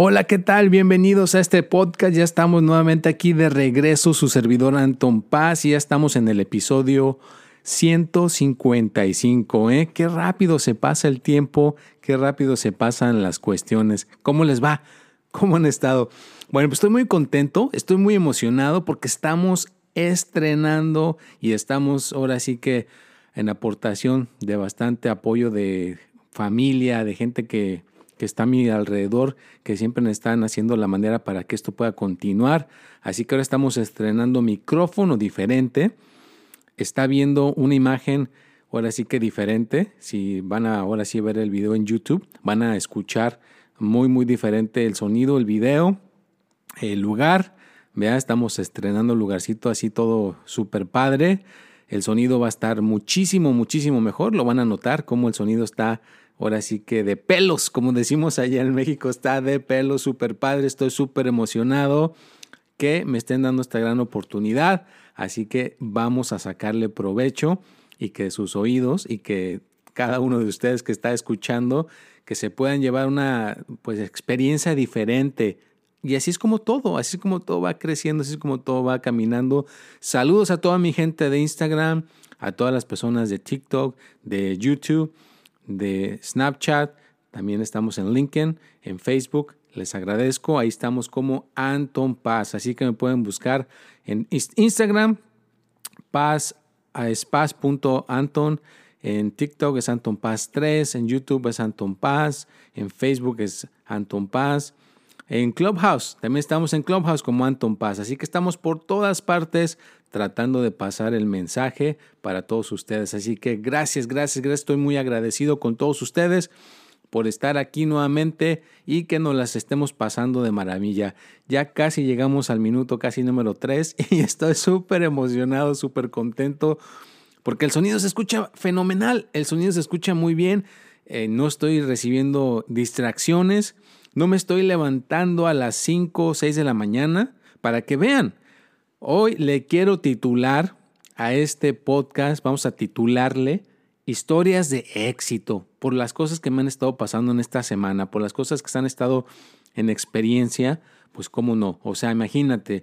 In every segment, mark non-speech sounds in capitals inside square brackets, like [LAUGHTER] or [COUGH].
Hola, ¿qué tal? Bienvenidos a este podcast. Ya estamos nuevamente aquí de regreso, su servidor Anton Paz, y ya estamos en el episodio 155. ¿eh? Qué rápido se pasa el tiempo, qué rápido se pasan las cuestiones. ¿Cómo les va? ¿Cómo han estado? Bueno, pues estoy muy contento, estoy muy emocionado porque estamos estrenando y estamos ahora sí que en aportación de bastante apoyo de familia, de gente que que está a mi alrededor, que siempre me están haciendo la manera para que esto pueda continuar. Así que ahora estamos estrenando micrófono diferente. Está viendo una imagen ahora sí que diferente. Si van a ahora sí ver el video en YouTube, van a escuchar muy muy diferente el sonido, el video, el lugar. Vea, estamos estrenando el lugarcito así todo súper padre. El sonido va a estar muchísimo, muchísimo mejor. Lo van a notar cómo el sonido está ahora sí que de pelos, como decimos allá en México, está de pelos, súper padre, estoy súper emocionado que me estén dando esta gran oportunidad, así que vamos a sacarle provecho y que sus oídos y que cada uno de ustedes que está escuchando, que se puedan llevar una pues experiencia diferente. Y así es como todo, así es como todo va creciendo, así es como todo va caminando. Saludos a toda mi gente de Instagram, a todas las personas de TikTok, de YouTube de Snapchat, también estamos en LinkedIn, en Facebook. Les agradezco. Ahí estamos como Anton Paz. Así que me pueden buscar en Instagram, paz es paz.anton. En TikTok es Anton Paz 3. En YouTube es Anton Paz. En Facebook es Anton Paz. En Clubhouse, también estamos en Clubhouse como Anton Paz. Así que estamos por todas partes tratando de pasar el mensaje para todos ustedes. Así que gracias, gracias, gracias. Estoy muy agradecido con todos ustedes por estar aquí nuevamente y que nos las estemos pasando de maravilla. Ya casi llegamos al minuto casi número 3 [LAUGHS] y estoy súper emocionado, súper contento porque el sonido se escucha fenomenal, el sonido se escucha muy bien, eh, no estoy recibiendo distracciones, no me estoy levantando a las 5 o 6 de la mañana para que vean. Hoy le quiero titular a este podcast, vamos a titularle Historias de éxito, por las cosas que me han estado pasando en esta semana, por las cosas que se han estado en experiencia, pues cómo no. O sea, imagínate,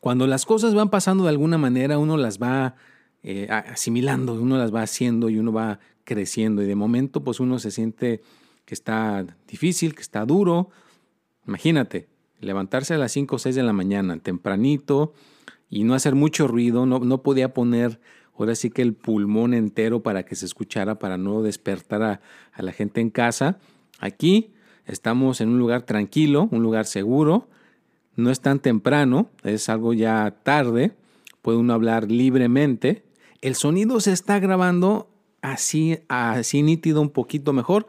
cuando las cosas van pasando de alguna manera, uno las va eh, asimilando, uno las va haciendo y uno va creciendo y de momento pues uno se siente que está difícil, que está duro. Imagínate, levantarse a las 5 o 6 de la mañana, tempranito, y no hacer mucho ruido, no, no podía poner ahora sí que el pulmón entero para que se escuchara, para no despertar a, a la gente en casa. Aquí estamos en un lugar tranquilo, un lugar seguro, no es tan temprano, es algo ya tarde, puede uno hablar libremente. El sonido se está grabando así, así nítido, un poquito mejor.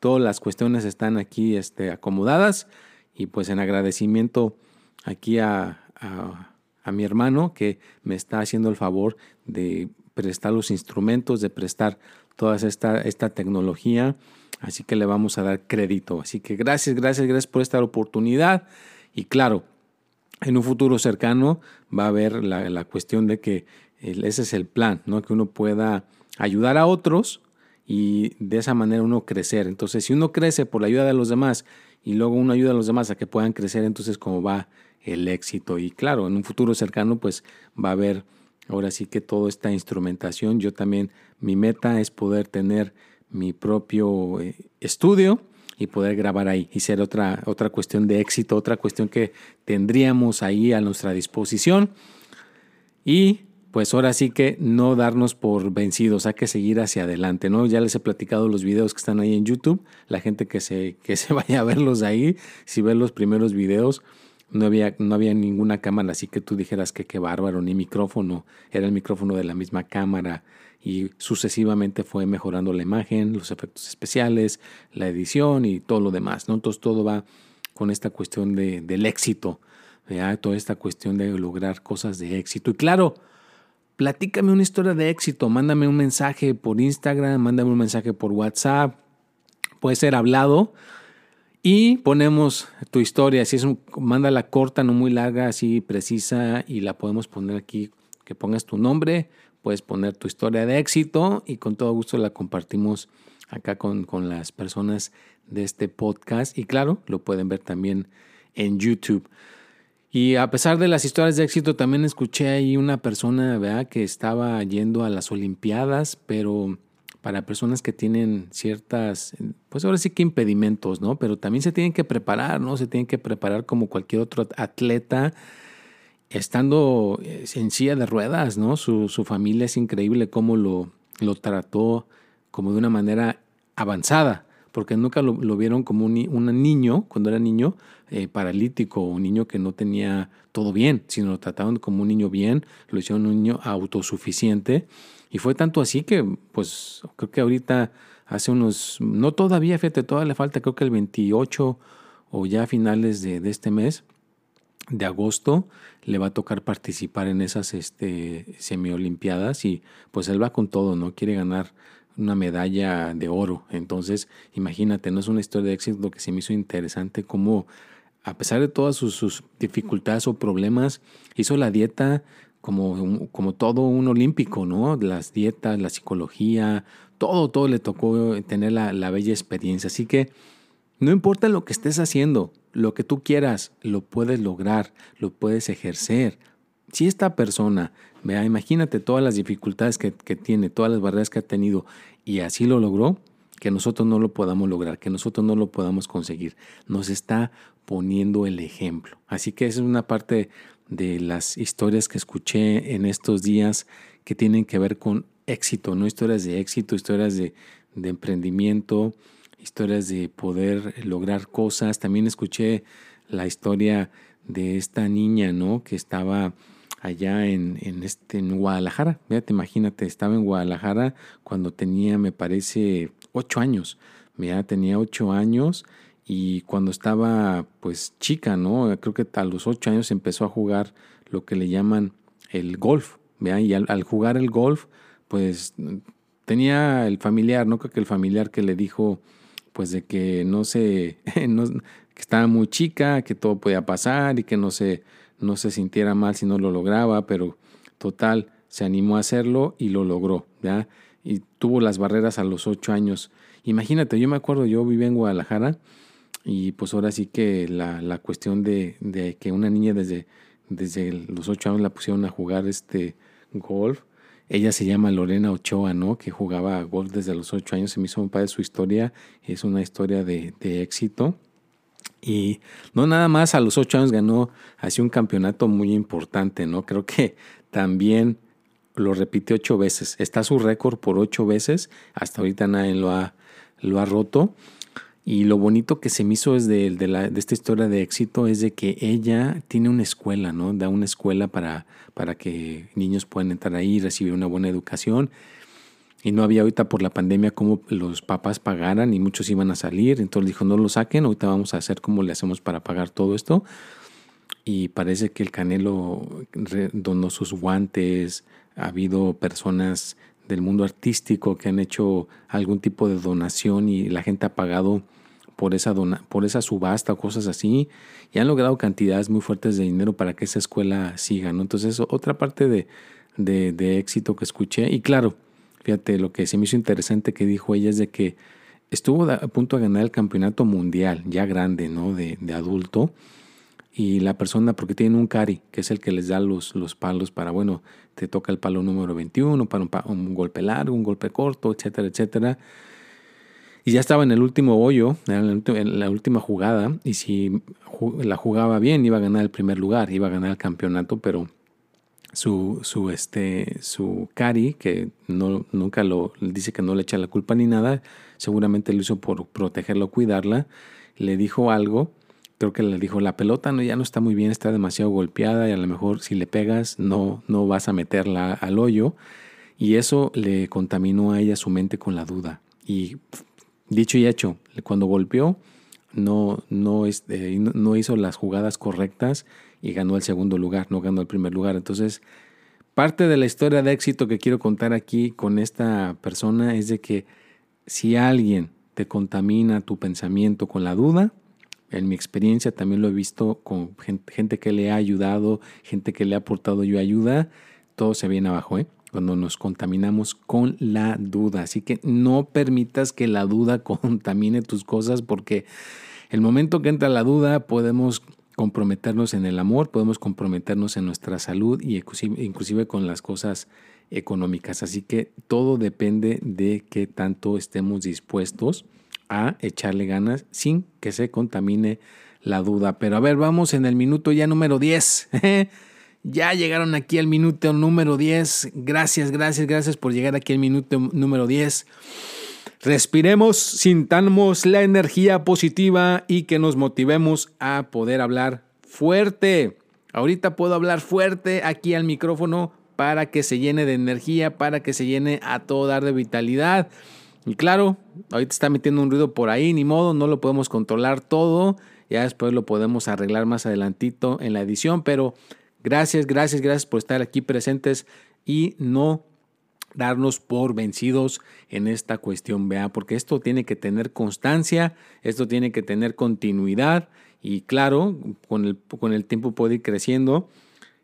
Todas las cuestiones están aquí este, acomodadas y pues en agradecimiento aquí a, a, mi hermano que me está haciendo el favor de prestar los instrumentos, de prestar toda esta, esta tecnología. Así que le vamos a dar crédito. Así que gracias, gracias, gracias por esta oportunidad. Y claro, en un futuro cercano va a haber la, la cuestión de que ese es el plan, ¿no? que uno pueda ayudar a otros y de esa manera uno crecer. Entonces, si uno crece por la ayuda de los demás y luego uno ayuda a los demás a que puedan crecer, entonces cómo va el éxito. Y claro, en un futuro cercano pues va a haber ahora sí que toda esta instrumentación. Yo también, mi meta es poder tener mi propio eh, estudio y poder grabar ahí y ser otra, otra cuestión de éxito, otra cuestión que tendríamos ahí a nuestra disposición. Y pues ahora sí que no darnos por vencidos, hay que seguir hacia adelante, ¿no? Ya les he platicado los videos que están ahí en YouTube, la gente que se, que se [LAUGHS] vaya a verlos ahí, si ven los primeros videos, no había, no había ninguna cámara, así que tú dijeras que qué bárbaro, ni micrófono, era el micrófono de la misma cámara y sucesivamente fue mejorando la imagen, los efectos especiales, la edición y todo lo demás, ¿no? Entonces todo va con esta cuestión del éxito, toda esta cuestión de lograr cosas de éxito. Y claro, platícame una historia de éxito, mándame un mensaje por Instagram, mándame un mensaje por WhatsApp, puede ser hablado y ponemos tu historia, si es un, mándala corta, no muy larga, así precisa y la podemos poner aquí, que pongas tu nombre, puedes poner tu historia de éxito y con todo gusto la compartimos acá con, con las personas de este podcast y claro, lo pueden ver también en YouTube. Y a pesar de las historias de éxito, también escuché ahí una persona que estaba yendo a las Olimpiadas, pero para personas que tienen ciertas, pues ahora sí que impedimentos, ¿no? Pero también se tienen que preparar, ¿no? Se tienen que preparar como cualquier otro atleta, estando eh, en silla de ruedas, ¿no? Su, su familia es increíble cómo lo, lo trató como de una manera avanzada, porque nunca lo, vieron como un, niño, cuando era niño, eh, paralítico, un niño que no tenía todo bien, sino lo trataban como un niño bien, lo hicieron un niño autosuficiente. Y fue tanto así que, pues, creo que ahorita hace unos, no todavía, fíjate, todavía le falta, creo que el 28 o ya a finales de, de este mes, de agosto le va a tocar participar en esas este, semi-olimpiadas y pues él va con todo, ¿no? Quiere ganar una medalla de oro. Entonces, imagínate, no es una historia de éxito lo que se me hizo interesante, como a pesar de todas sus, dificultades o problemas, hizo la dieta como, como todo un olímpico, ¿no? Las dietas, la psicología, todo, todo le tocó tener la, la bella experiencia. Así que no importa lo que estés haciendo, lo que tú quieras, lo puedes lograr, lo puedes ejercer. Si esta persona Vea, imagínate todas las dificultades que, tiene, todas las barreras que ha tenido y así lo logró, que nosotros no lo podamos lograr, que nosotros no lo podamos conseguir. Nos está poniendo el ejemplo. Así que esa es una parte de las historias que escuché en estos días que tienen que ver con éxito, no historias de éxito, historias de, de emprendimiento, historias de poder lograr cosas. También escuché la historia de esta niña, ¿no? Que estaba allá en, en, este, en Guadalajara. Fíjate, imagínate, estaba en Guadalajara cuando tenía, me parece, ocho años. Ya tenía ocho años y cuando estaba pues chica, ¿no? Creo que a los ocho años empezó a jugar lo que le llaman el golf. ¿vea? Y al, jugar el golf, pues tenía el familiar, ¿no? Creo que el familiar que le dijo pues de que no se, [LAUGHS] que estaba muy chica, que todo podía pasar y que no se no se sintiera mal si no lo lograba, pero total, se animó a hacerlo y lo logró, ¿ya? Y tuvo las barreras a los ocho años. Imagínate, yo me acuerdo, yo vivía en Guadalajara y pues ahora sí que la, la cuestión de, de, que una niña desde, desde los ocho años la pusieron a jugar este golf. Ella se llama Lorena Ochoa, ¿no? Que jugaba golf desde los ocho años. Se me hizo un padre su historia. Es una historia de, de éxito. Y no nada más a los ocho años ganó así un campeonato muy importante, ¿no? Creo que también lo repitió ocho veces. Está su récord por ocho veces. Hasta ahorita nadie lo ha, lo ha roto. Y lo bonito que se me hizo es de, de, la, de, esta historia de éxito es de que ella tiene una escuela, ¿no? Da una escuela para, para que niños puedan entrar ahí y recibir una buena educación y no había ahorita por la pandemia cómo los papás pagaran y muchos iban a salir. Entonces dijo, no lo saquen, ahorita vamos a hacer cómo le hacemos para pagar todo esto. Y parece que el Canelo donó sus guantes, ha habido personas del mundo artístico que han hecho algún tipo de donación y la gente ha pagado por esa, dona, por esa subasta o cosas así y han logrado cantidades muy fuertes de dinero para que esa escuela siga. ¿no? Entonces, otra parte de, de, de éxito que escuché. Y claro, Fíjate, lo que se me hizo interesante que dijo ella es de que estuvo a punto de ganar el campeonato mundial, ya grande, ¿no? De, adulto. Y la persona, porque tiene un cari, que es el que les da los, los palos para, bueno, te toca el palo número 21, para un, golpe largo, un golpe corto, etcétera, etcétera. Y ya estaba en el último hoyo, en la última jugada, y si la jugaba bien, iba a ganar el primer lugar, iba a ganar el campeonato, pero su, su, este, su cari, que no, nunca lo dice que no le echa la culpa ni nada, seguramente lo hizo por protegerlo, cuidarla, le dijo algo, creo que le dijo, la pelota no, ya no está muy bien, está demasiado golpeada y a lo mejor si le pegas no, no vas a meterla al hoyo. Y eso le contaminó a ella su mente con la duda. Y dicho y hecho, cuando golpeó, no, no, este, no hizo las jugadas correctas y ganó el segundo lugar, no ganó el primer lugar. Entonces, Parte de la historia de éxito que quiero contar aquí con esta persona es de que si alguien te contamina tu pensamiento con la duda, en mi experiencia también lo he visto con gente, que le ha ayudado, gente que le ha aportado yo ayuda, todo se viene abajo, ¿eh? cuando nos contaminamos con la duda. Así que no permitas que la duda [LAUGHS] contamine tus cosas porque el momento que entra la duda podemos comprometernos en el amor, podemos comprometernos en nuestra salud y inclusive, con las cosas económicas. Así que todo depende de qué tanto estemos dispuestos a echarle ganas sin que se contamine la duda. Pero a ver, vamos en el minuto ya número 10. [LAUGHS] ya llegaron aquí al minuto número 10. Gracias, gracias, gracias por llegar aquí al minuto número 10. Respiremos, sintamos la energía positiva y que nos motivemos a poder hablar fuerte. Ahorita puedo hablar fuerte aquí al micrófono para que se llene de energía, para que se llene a todo dar de vitalidad. Y claro, ahorita está metiendo un ruido por ahí, ni modo, no lo podemos controlar todo. Ya después lo podemos arreglar más adelantito en la edición, pero gracias, gracias, gracias por estar aquí presentes y no darnos por vencidos en esta cuestión, vea, porque esto tiene que tener constancia, esto tiene que tener continuidad y claro, con el, con el tiempo puede ir creciendo.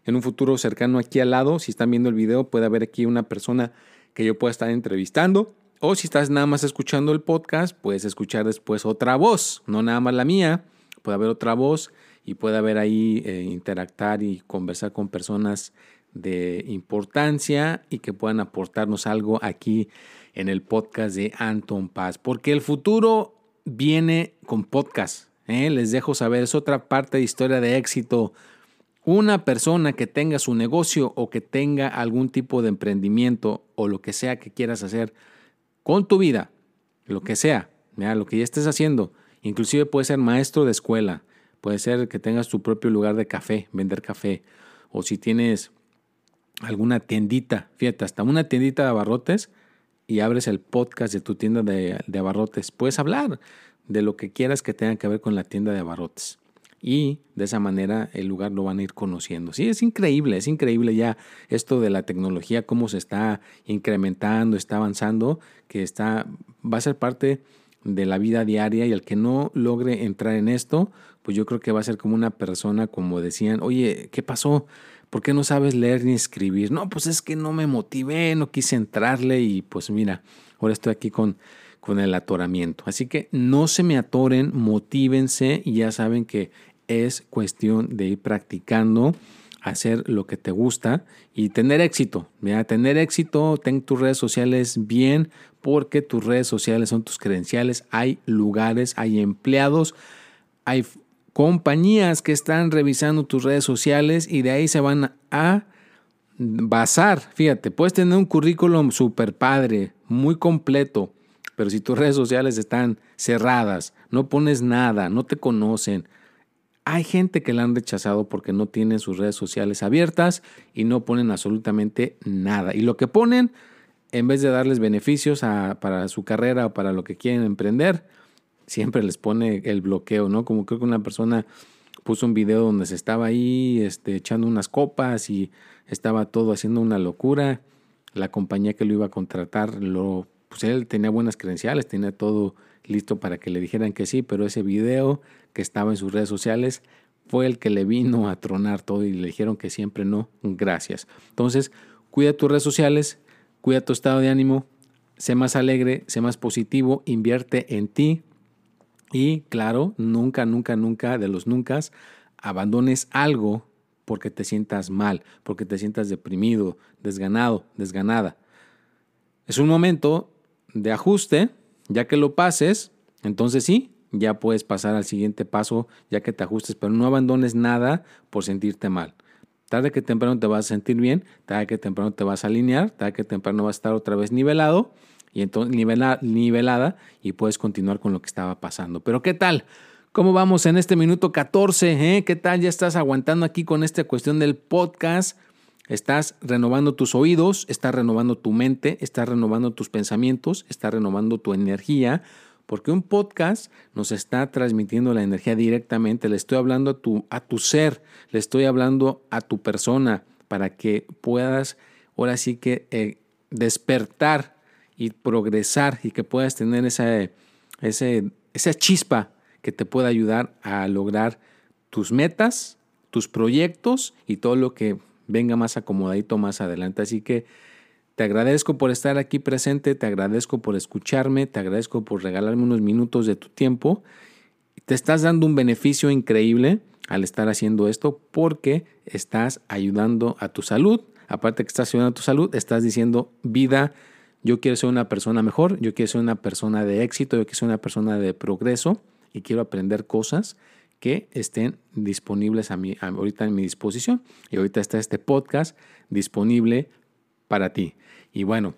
En un futuro cercano aquí al lado, si están viendo el video, puede haber aquí una persona que yo pueda estar entrevistando. O si estás nada más escuchando el podcast, puedes escuchar después otra voz, no nada más la mía, puede haber otra voz y puede haber ahí eh, interactuar y conversar con personas de importancia y que puedan aportarnos algo aquí en el podcast de Anton Paz. Porque el futuro viene con podcast. ¿eh? Les dejo saber, es otra parte de historia de éxito. Una persona que tenga su negocio o que tenga algún tipo de emprendimiento o lo que sea que quieras hacer con tu vida, lo que sea, lo que ya estés haciendo, inclusive puede ser maestro de escuela, puede ser que tengas tu propio lugar de café, vender café, o si tienes alguna tiendita, fíjate, hasta una tiendita de abarrotes y abres el podcast de tu tienda de, de abarrotes. Puedes hablar de lo que quieras que tenga que ver con la tienda de abarrotes. Y de esa manera el lugar lo van a ir conociendo. Sí, es increíble, es increíble ya esto de la tecnología, cómo se está incrementando, está avanzando, que está, va a ser parte de la vida diaria y el que no logre entrar en esto, pues yo creo que va a ser como una persona, como decían, oye, ¿qué pasó? ¿Por qué no sabes leer ni escribir? No, pues es que no me motivé, no quise entrarle y pues mira, ahora estoy aquí con, con el atoramiento. Así que no se me atoren, motívense y ya saben que es cuestión de ir practicando, hacer lo que te gusta y tener éxito. Mira, tener éxito, ten tus redes sociales bien porque tus redes sociales son tus credenciales. Hay lugares, hay empleados, hay compañías que están revisando tus redes sociales y de ahí se van a basar. Fíjate, puedes tener un currículum super padre, muy completo, pero si tus redes sociales están cerradas, no pones nada, no te conocen, hay gente que la han rechazado porque no tienen sus redes sociales abiertas y no ponen absolutamente nada. Y lo que ponen, en vez de darles beneficios para su carrera o para lo que quieren emprender, siempre les pone el bloqueo, ¿no? Como creo que una persona puso un video donde se estaba ahí este, echando unas copas y estaba todo haciendo una locura. La compañía que lo iba a contratar, lo, pues él tenía buenas credenciales, tenía todo listo para que le dijeran que sí, pero ese video que estaba en sus redes sociales fue el que le vino a tronar todo y le dijeron que siempre no, gracias. Entonces, cuida tus redes sociales, cuida tu estado de ánimo, sé más alegre, sé más positivo, invierte en ti, y claro, nunca, nunca, nunca de los nunca abandones algo porque te sientas mal, porque te sientas deprimido, desganado, desganada. Es un momento de ajuste, ya que lo pases, entonces sí, ya puedes pasar al siguiente paso, ya que te ajustes, pero no abandones nada por sentirte mal. Tarde que temprano te vas a sentir bien, tarde que temprano te vas a alinear, tarde que temprano vas a estar otra vez nivelado y entonces nivelada y puedes continuar con lo que estaba pasando. Pero ¿qué tal? ¿Cómo vamos en este minuto 14? Eh? ¿Qué tal? Ya estás aguantando aquí con esta cuestión del podcast. Estás renovando tus oídos, estás renovando tu mente, estás renovando tus pensamientos, estás renovando tu energía, porque un podcast nos está transmitiendo la energía directamente. Le estoy hablando a tu, a tu ser, le estoy hablando a tu persona, para que puedas ahora sí que eh, despertar y progresar y que puedas tener esa, esa chispa que te pueda ayudar a lograr tus metas, tus proyectos y todo lo que venga más acomodadito más adelante. Así que te agradezco por estar aquí presente, te agradezco por escucharme, te agradezco por regalarme unos minutos de tu tiempo. Te estás dando un beneficio increíble al estar haciendo esto porque estás ayudando a tu salud. Aparte que estás ayudando a tu salud, estás diciendo vida, yo quiero ser una persona mejor, yo quiero ser una persona de éxito, yo quiero ser una persona de progreso y quiero aprender cosas que estén disponibles a mí, ahorita en mi disposición. Y ahorita está este podcast disponible para ti. Y bueno,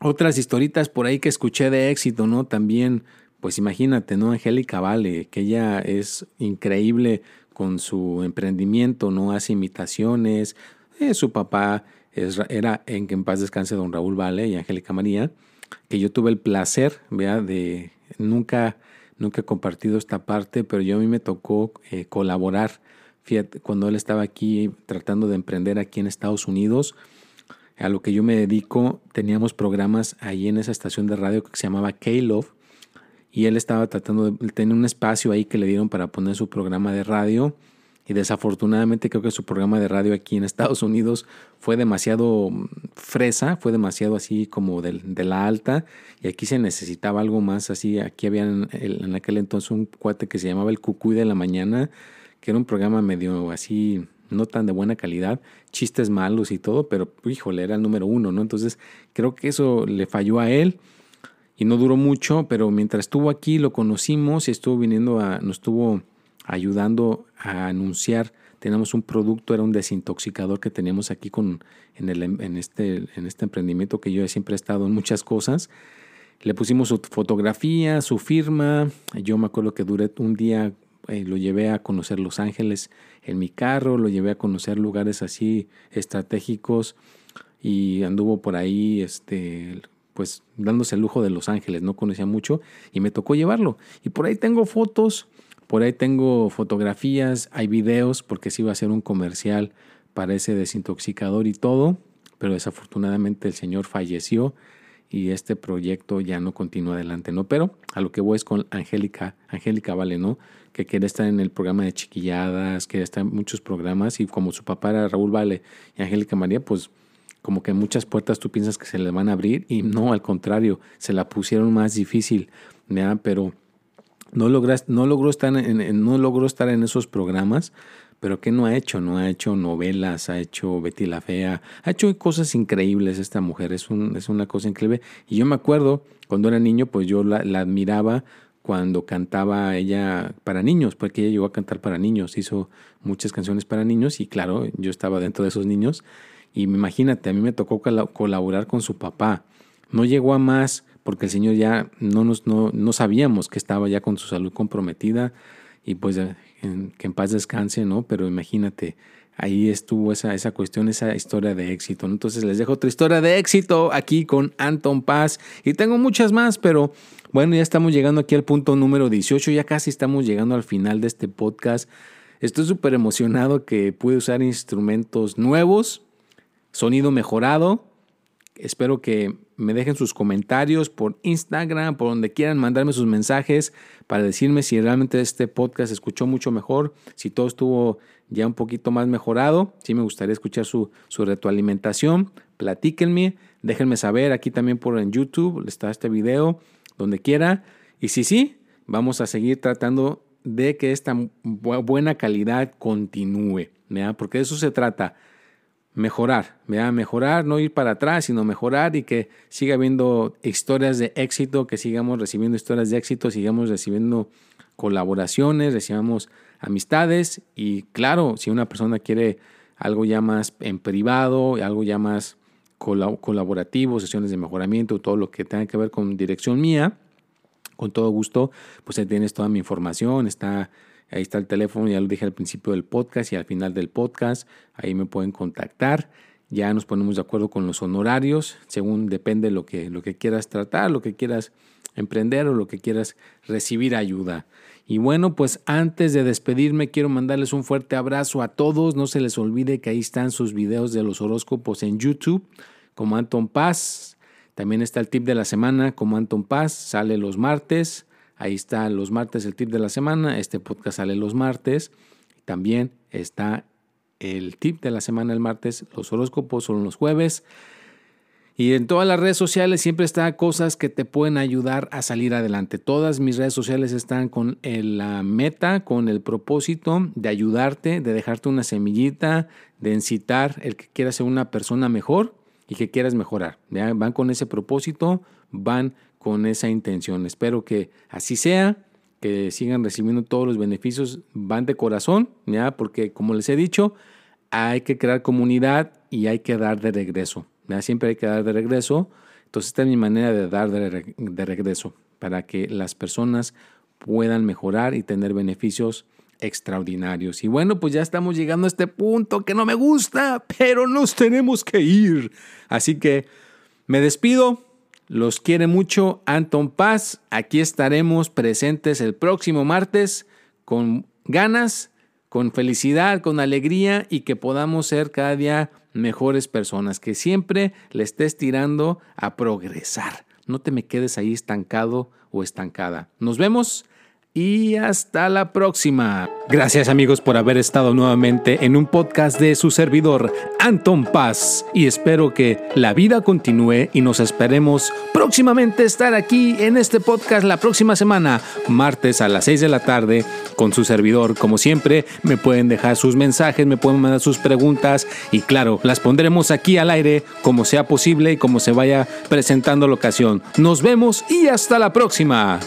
otras historitas por ahí que escuché de éxito, ¿no? También, pues imagínate, ¿no? Angélica Vale, que ella es increíble con su emprendimiento, ¿no? Hace imitaciones. Eh, su papá era en que en paz descanse don Raúl Vale y Angélica María, que yo tuve el placer, vea, de nunca, nunca he compartido esta parte, pero yo a mí me tocó eh, colaborar. Cuando él estaba aquí tratando de emprender aquí en Estados Unidos, a lo que yo me dedico, teníamos programas ahí en esa estación de radio que se llamaba K-Love y él estaba tratando de tener un espacio ahí que le dieron para poner su programa de radio y desafortunadamente creo que su programa de radio aquí en Estados Unidos fue demasiado fresa, fue demasiado así como de, la alta y aquí se necesitaba algo más así. Aquí había en, en aquel entonces un cuate que se llamaba el Cucuy de la Mañana, que era un programa medio así no tan de buena calidad, chistes malos y todo, pero híjole, era el número uno, ¿no? Entonces creo que eso le falló a él y no duró mucho, pero mientras estuvo aquí lo conocimos y estuvo viniendo a, nos estuvo ayudando a anunciar. Tenemos un producto, era un desintoxicador que teníamos aquí con, en, el, en, este, en este emprendimiento que yo siempre he estado en muchas cosas. Le pusimos su fotografía, su firma. Yo me acuerdo que duré un día eh, lo llevé a conocer Los Ángeles en mi carro, lo llevé a conocer lugares así estratégicos y anduvo por ahí, este, pues dándose el lujo de Los Ángeles, no conocía mucho y me tocó llevarlo. Y por ahí tengo fotos, por ahí tengo fotografías, hay videos, porque sí iba a ser un comercial para ese desintoxicador y todo, pero desafortunadamente el señor falleció y este proyecto ya no continúa adelante, ¿no? Pero a lo que voy es con Angélica, Angélica Vale, ¿no? Que quiere estar en el programa de chiquilladas, que está en muchos programas y como su papá era Raúl Vale y Angélica María, pues como que muchas puertas tú piensas que se le van a abrir y no, al contrario, se la pusieron más difícil, ¿ya? Pero no, logras, no, logró estar en, no logró estar en esos programas pero ¿qué no ha hecho? No ha hecho novelas, ha hecho Betty la Fea, ha hecho cosas increíbles esta mujer, es, un, es una cosa increíble. Y yo me acuerdo, cuando era niño, pues yo la, admiraba cuando cantaba ella para niños, porque ella llegó a cantar para niños, hizo muchas canciones para niños y claro, yo estaba dentro de esos niños. Y imagínate, a mí me tocó colaborar con su papá. No llegó a más porque el señor ya no, nos, no, no sabíamos que estaba ya con su salud comprometida y pues que en paz descanse, ¿no? Pero imagínate, ahí estuvo esa, esa cuestión, esa historia de éxito. Entonces les dejo otra historia de éxito aquí con Anton Paz y tengo muchas más, pero bueno, ya estamos llegando aquí al punto número 18, ya casi estamos llegando al final de este podcast. Estoy súper emocionado que pude usar instrumentos nuevos, sonido mejorado. Espero que me dejen sus comentarios por Instagram, por donde quieran mandarme sus mensajes para decirme si realmente este podcast escuchó mucho mejor, si todo estuvo ya un poquito más mejorado. Si me gustaría escuchar su, su retroalimentación. Platíquenme, déjenme saber aquí también por en YouTube, está este video, donde quiera. Y si sí, vamos a seguir tratando de que esta buena calidad continúe, porque de eso se trata mejorar, mejorar, no ir para atrás, sino mejorar y que siga habiendo historias de éxito, que sigamos recibiendo historias de éxito, sigamos recibiendo colaboraciones, recibamos amistades y claro, si una persona quiere algo ya más en privado, algo ya más colaborativo, sesiones de mejoramiento, todo lo que tenga que ver con dirección mía, con todo gusto, pues ahí tienes toda mi información, está Ahí está el teléfono, ya lo dije al principio del podcast y al final del podcast. Ahí me pueden contactar. Ya nos ponemos de acuerdo con los honorarios, según depende lo que, lo que quieras tratar, lo que quieras emprender o lo que quieras recibir ayuda. Y bueno, pues antes de despedirme quiero mandarles un fuerte abrazo a todos. No se les olvide que ahí están sus videos de los horóscopos en YouTube, como Anton Paz. También está el tip de la semana, como Anton Paz, sale los martes. Ahí está los martes el tip de la semana. Este podcast sale los martes. También está el tip de la semana el martes. Los horóscopos son los jueves. Y en todas las redes sociales siempre está cosas que te pueden ayudar a salir adelante. Todas mis redes sociales están con la meta, con el propósito de ayudarte, de dejarte una semillita, de incitar el que quiera ser una persona mejor y que quieras mejorar. Van con ese propósito, van con esa intención. Espero que así sea, que sigan recibiendo todos los beneficios, van de corazón, ¿ya? porque como les he dicho, hay que crear comunidad y hay que dar de regreso. Siempre hay que dar de regreso. Entonces esta es mi manera de dar de regreso para que las personas puedan mejorar y tener beneficios extraordinarios. Y bueno, pues ya estamos llegando a este punto que no me gusta, pero nos tenemos que ir. Así que me despido. Los quiere mucho Anton Paz. Aquí estaremos presentes el próximo martes con ganas, con felicidad, con alegría y que podamos ser cada día mejores personas, que siempre le estés tirando a progresar. No te me quedes ahí estancado o estancada. Nos vemos y hasta la próxima. Gracias amigos por haber estado nuevamente en un podcast de su servidor, Anton Paz, y espero que la vida continúe y nos esperemos próximamente estar aquí en este podcast la próxima semana, martes a las 6 de la tarde, con su servidor. Como siempre, me pueden dejar sus mensajes, me pueden mandar sus preguntas y claro, las pondremos aquí al aire como sea posible y como se vaya presentando la ocasión. Nos vemos y hasta la próxima.